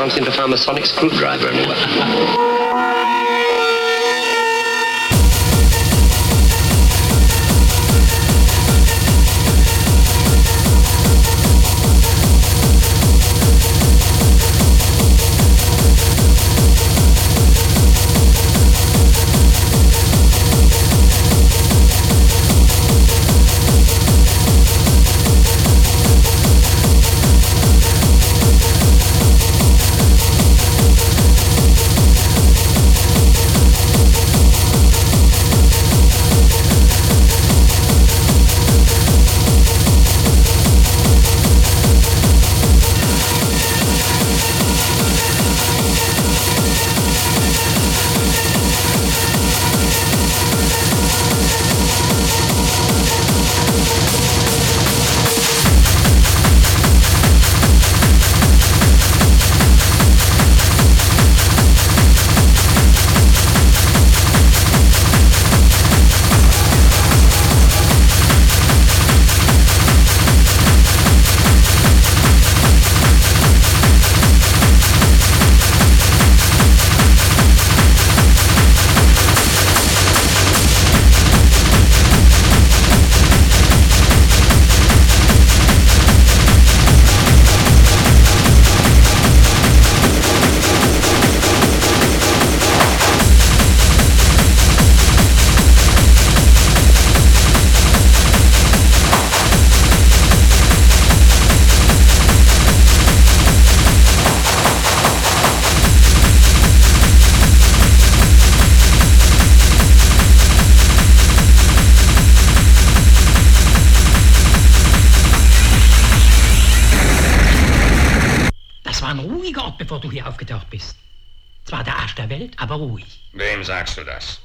can't seem to find a sonic screwdriver anywhere. Bevor du hier aufgetaucht bist. Zwar der Arsch der Welt, aber ruhig. Wem sagst du das?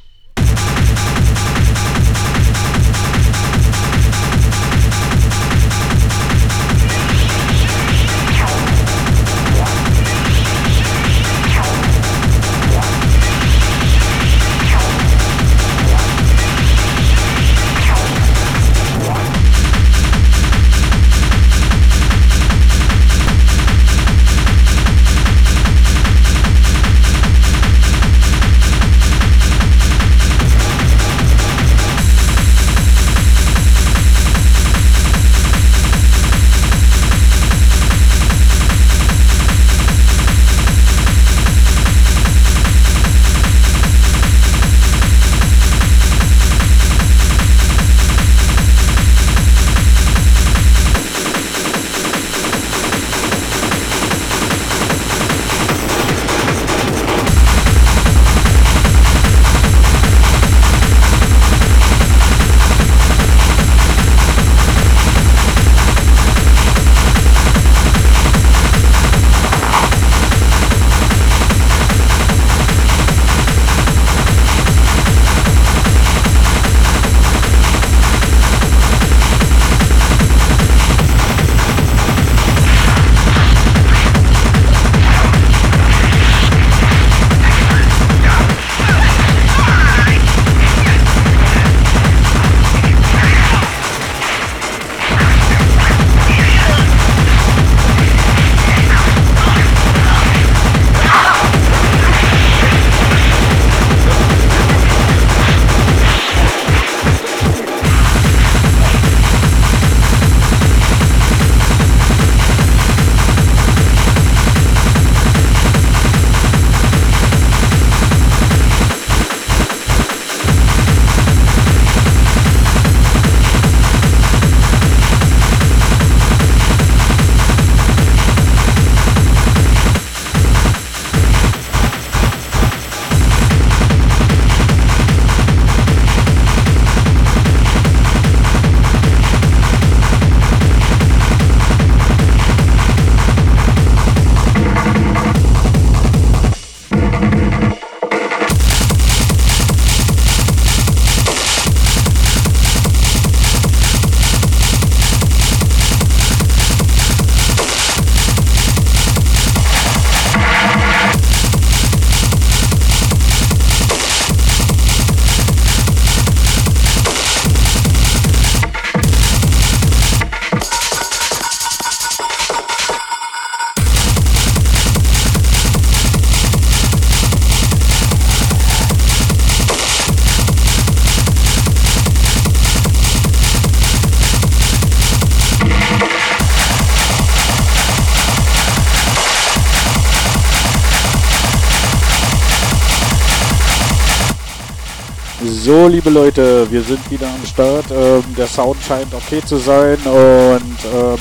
So, liebe Leute, wir sind wieder am Start. Ähm, der Sound scheint okay zu sein und ähm,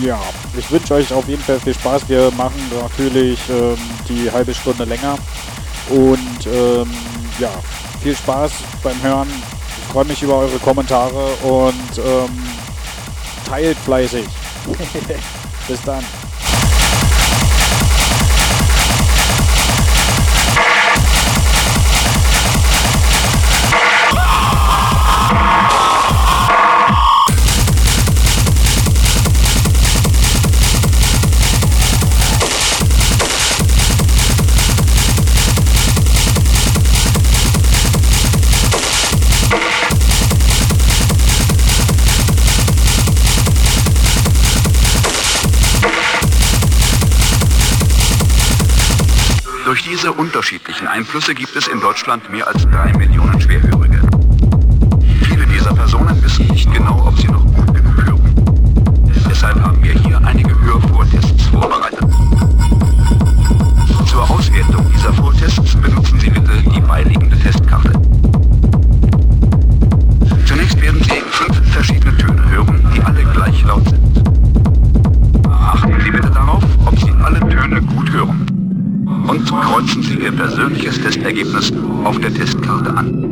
ja, ich wünsche euch auf jeden Fall viel Spaß. Wir machen natürlich ähm, die halbe Stunde länger und ähm, ja, viel Spaß beim Hören. Ich freue mich über eure Kommentare und ähm, teilt fleißig. Bis dann. Durch diese unterschiedlichen Einflüsse gibt es in Deutschland mehr als drei Millionen Schwerhörige. Viele dieser Personen wissen nicht genau, ob sie noch gut genug hören. Deshalb haben wir hier einige Hörvortests vorbereitet. Zur Auswertung dieser Vortests benutzen kreuzen Sie Ihr persönliches Testergebnis auf der Testkarte an.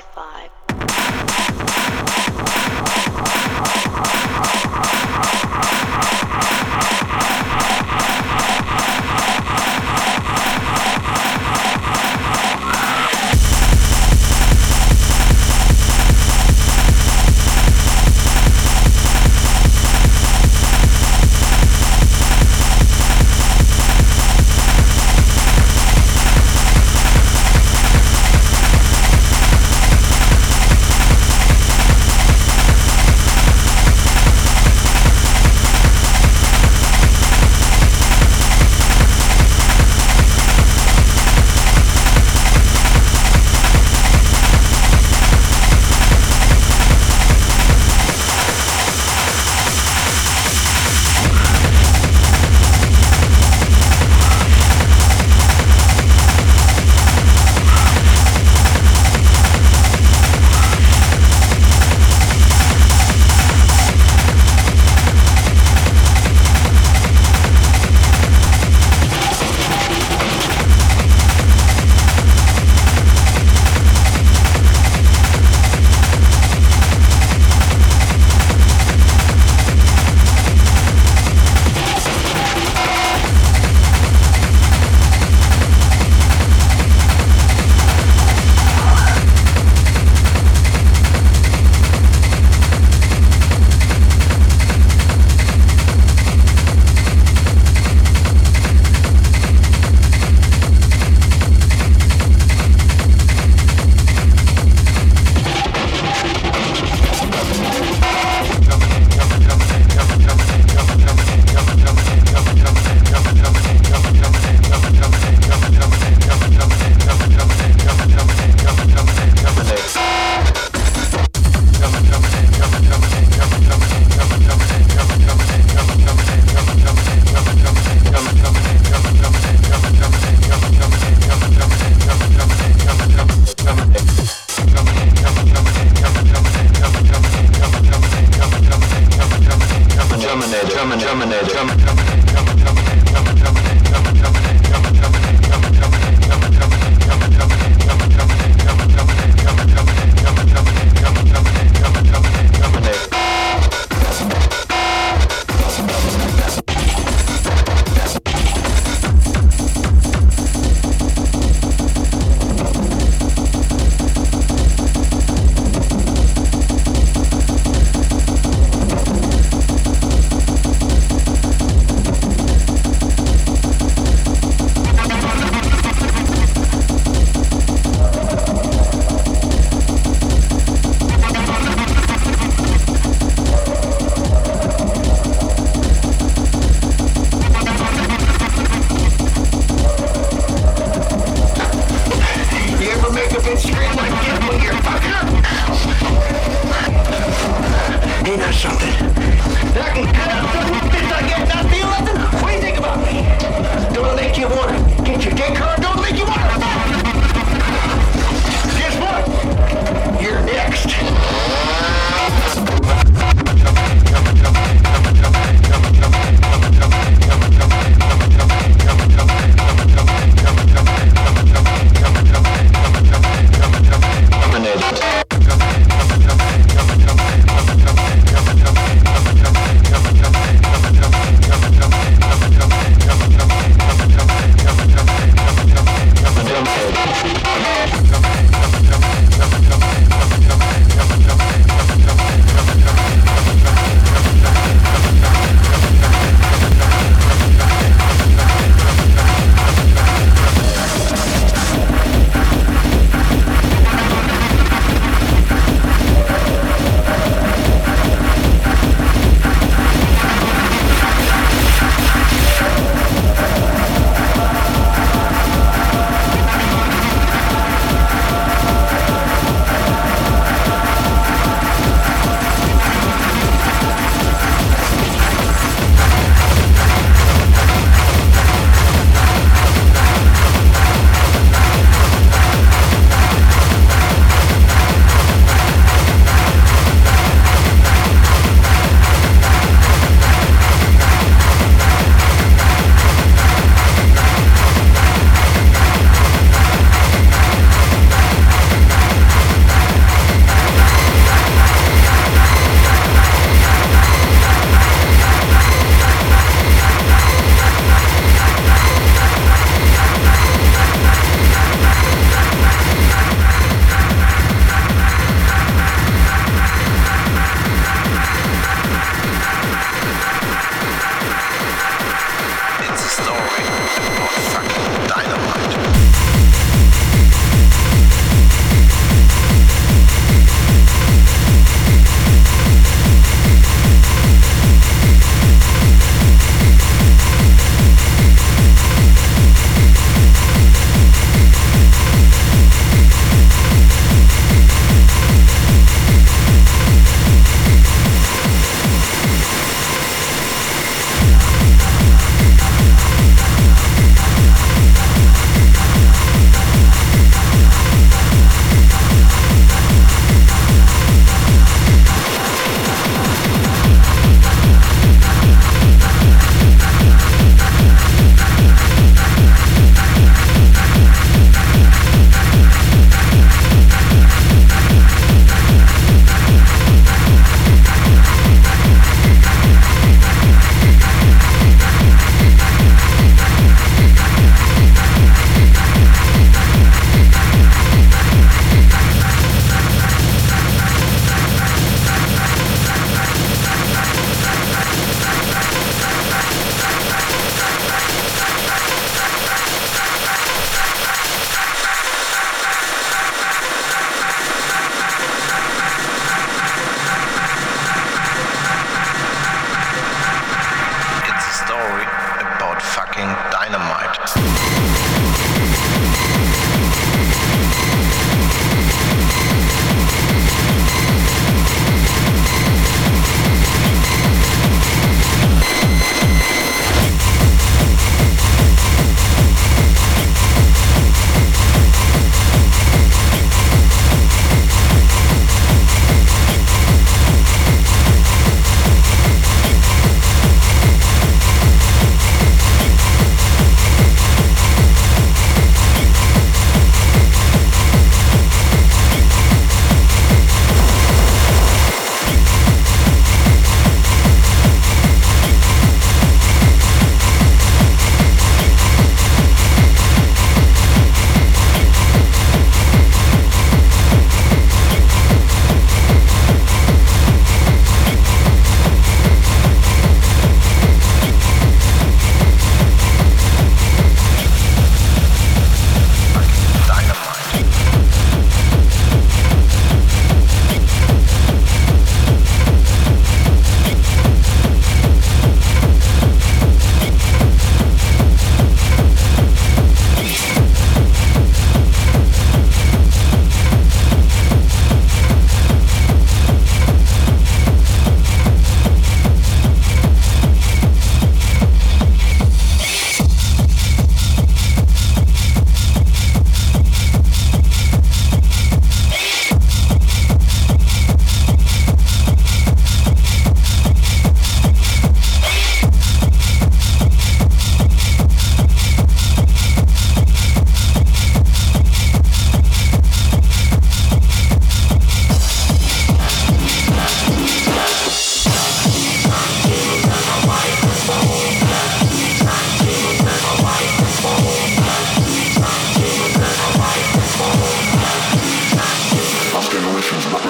45.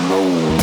know.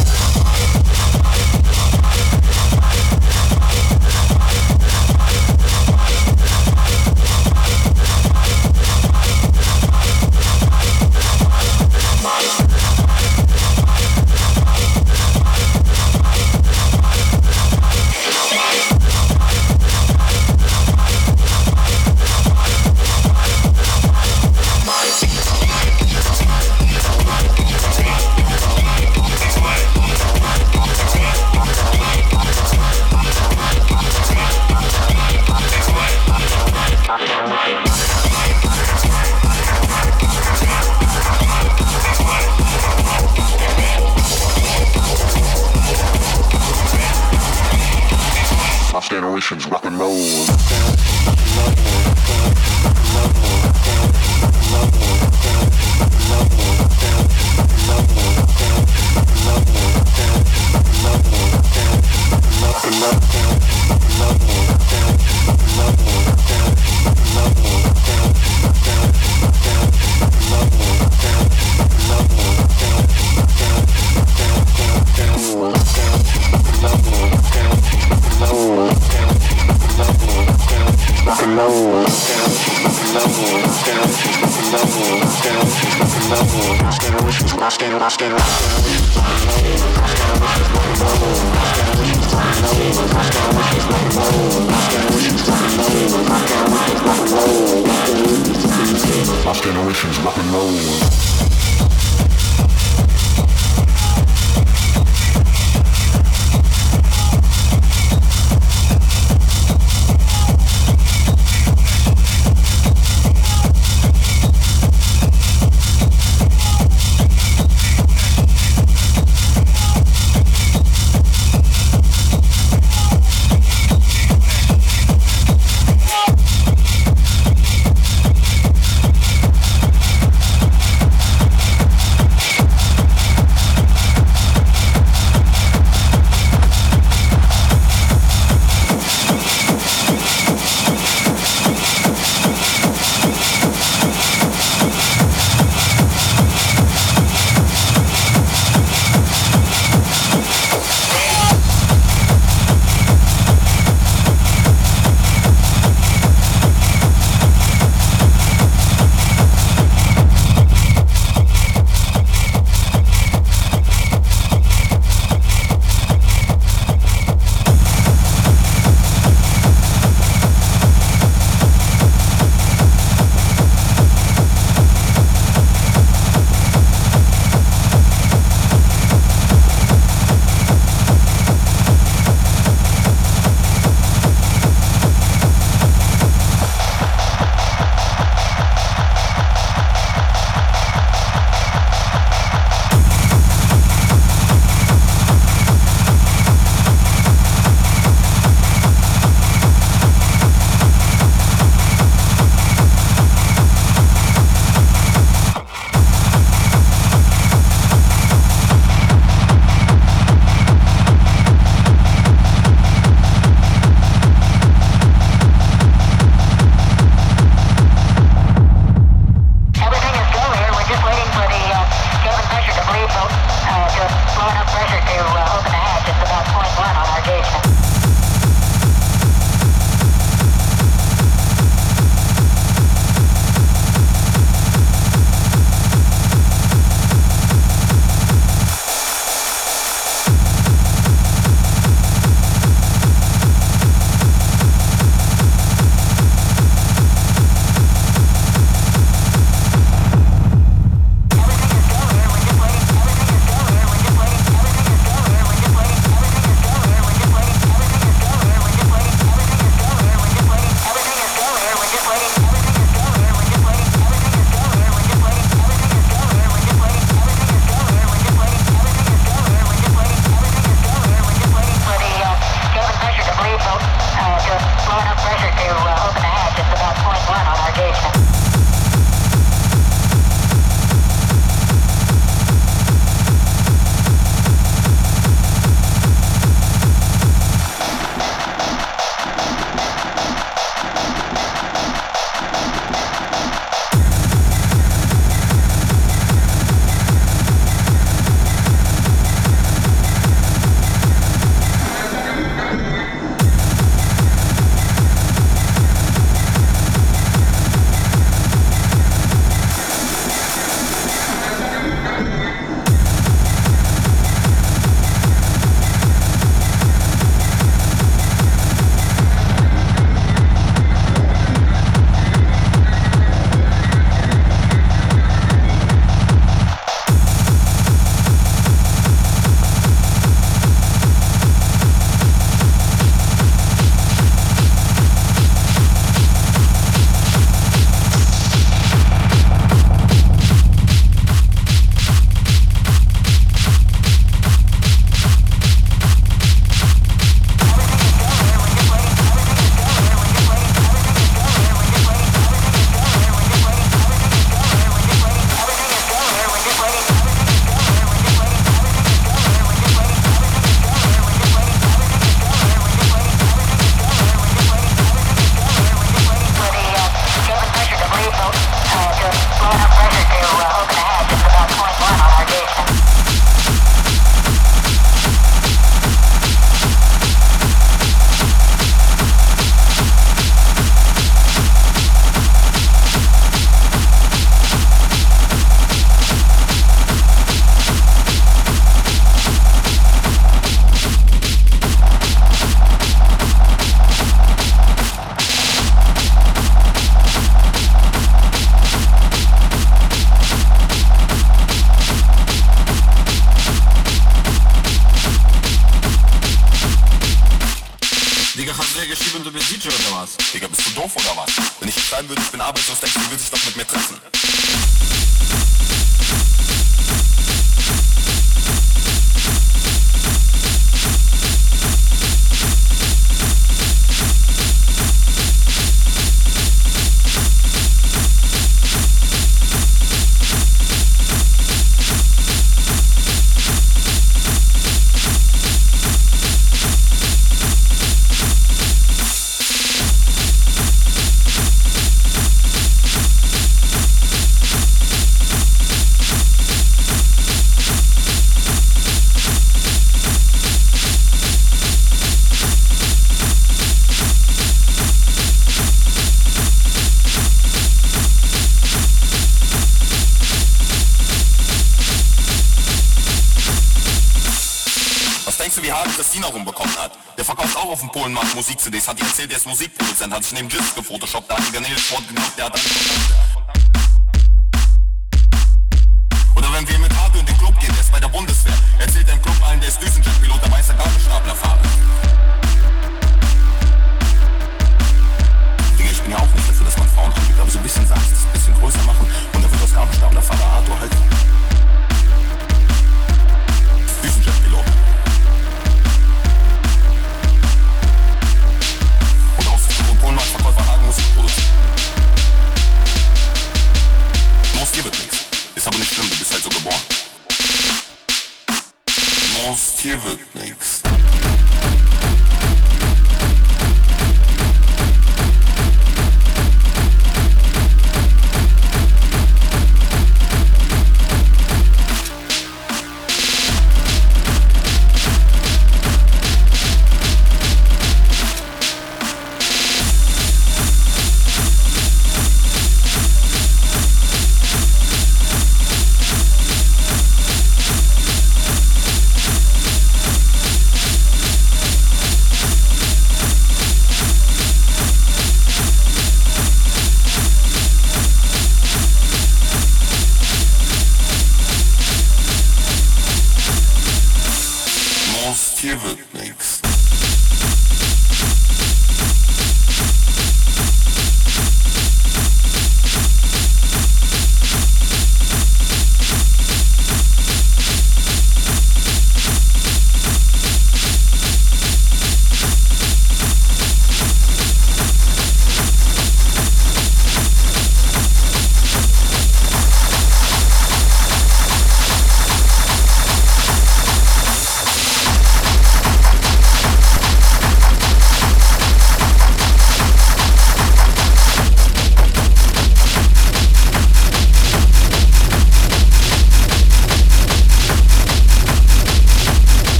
CDs hat die erzählt, der ist Musikproduzent, hat sich neben Disc gefotoshoppt, da hat die Garnele Sport der hat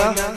Yeah.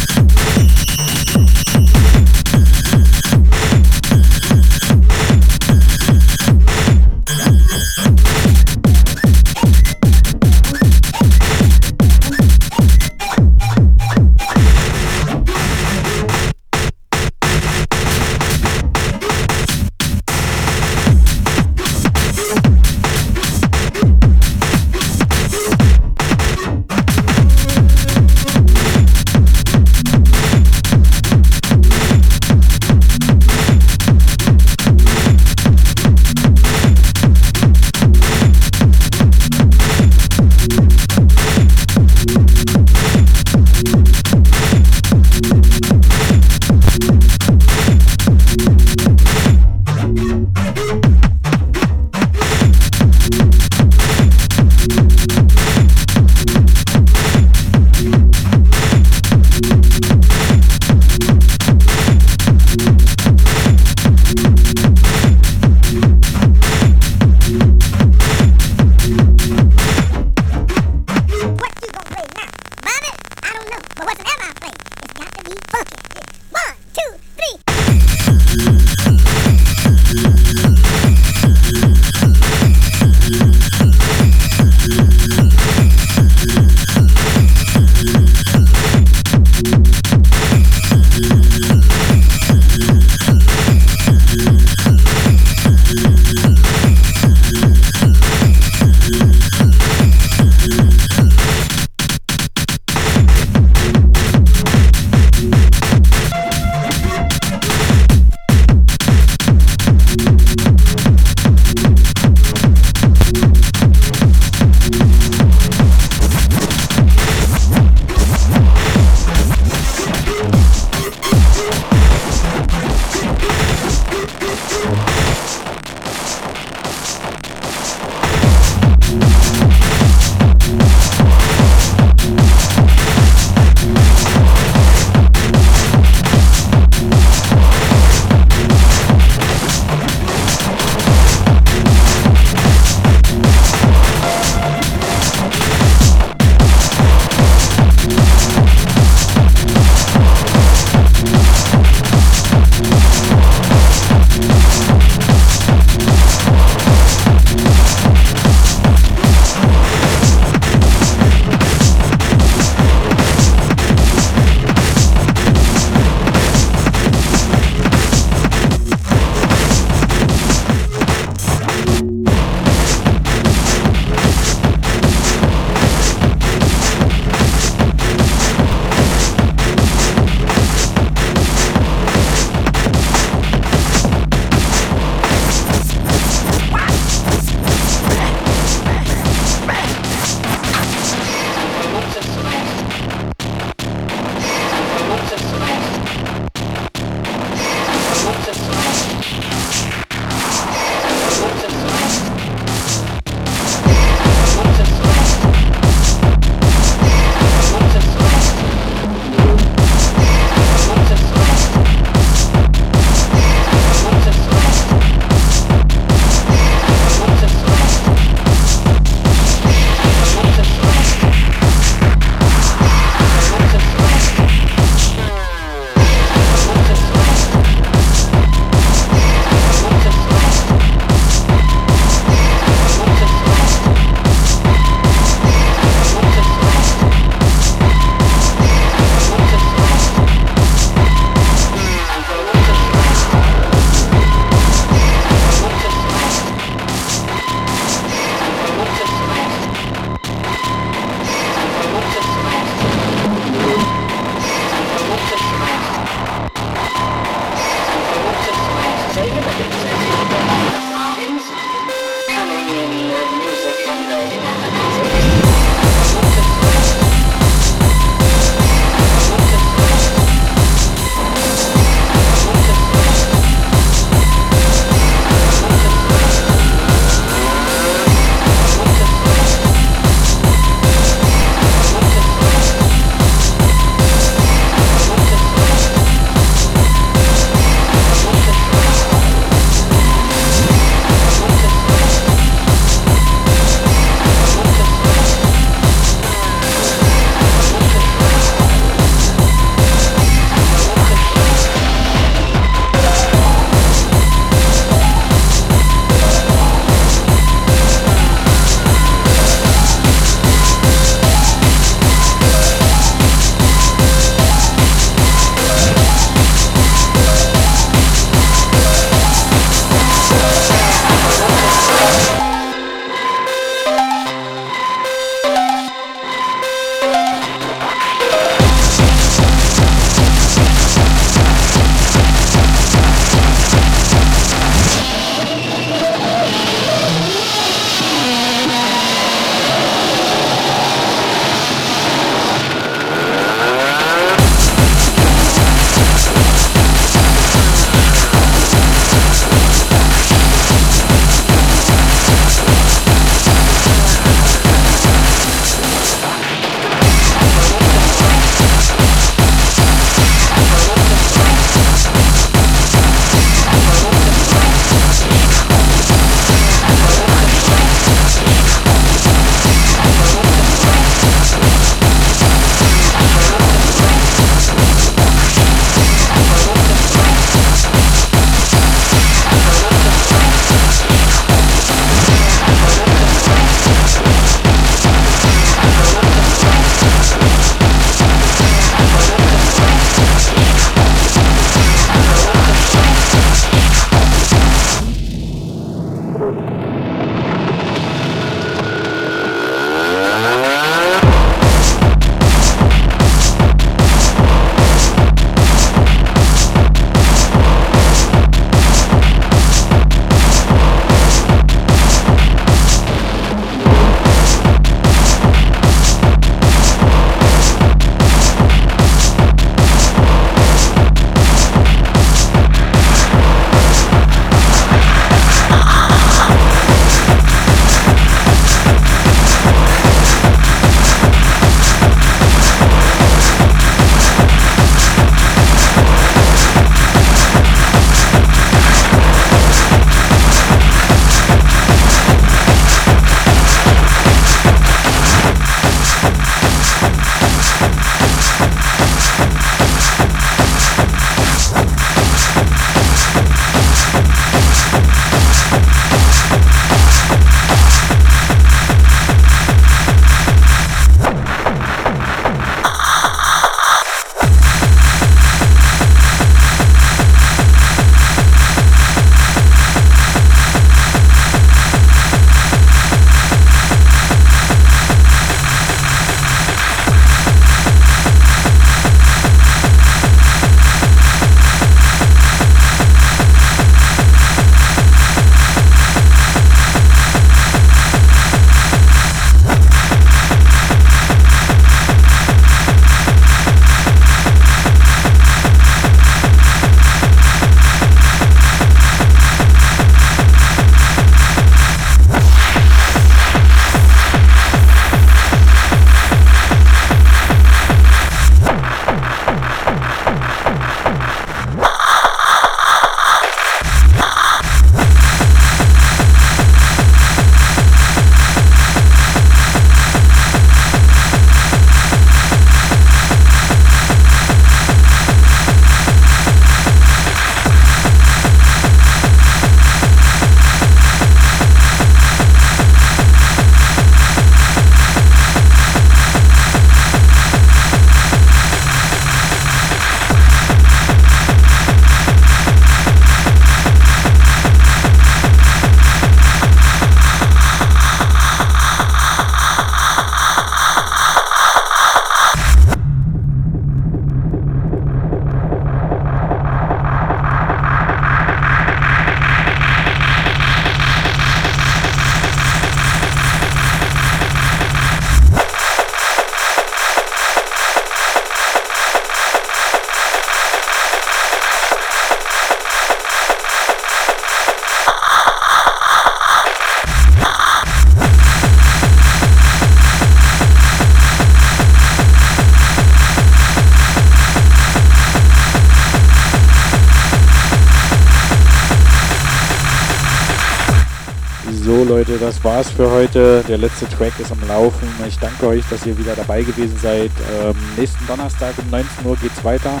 Das war's für heute. Der letzte Track ist am Laufen. Ich danke euch, dass ihr wieder dabei gewesen seid. Ähm, nächsten Donnerstag um 19 Uhr geht's weiter.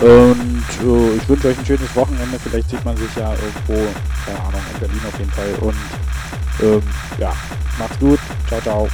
Und äh, ich wünsche euch ein schönes Wochenende. Vielleicht sieht man sich ja irgendwo, keine Ahnung, in Berlin auf jeden Fall. Und ähm, ja, macht's gut. Ciao, ciao.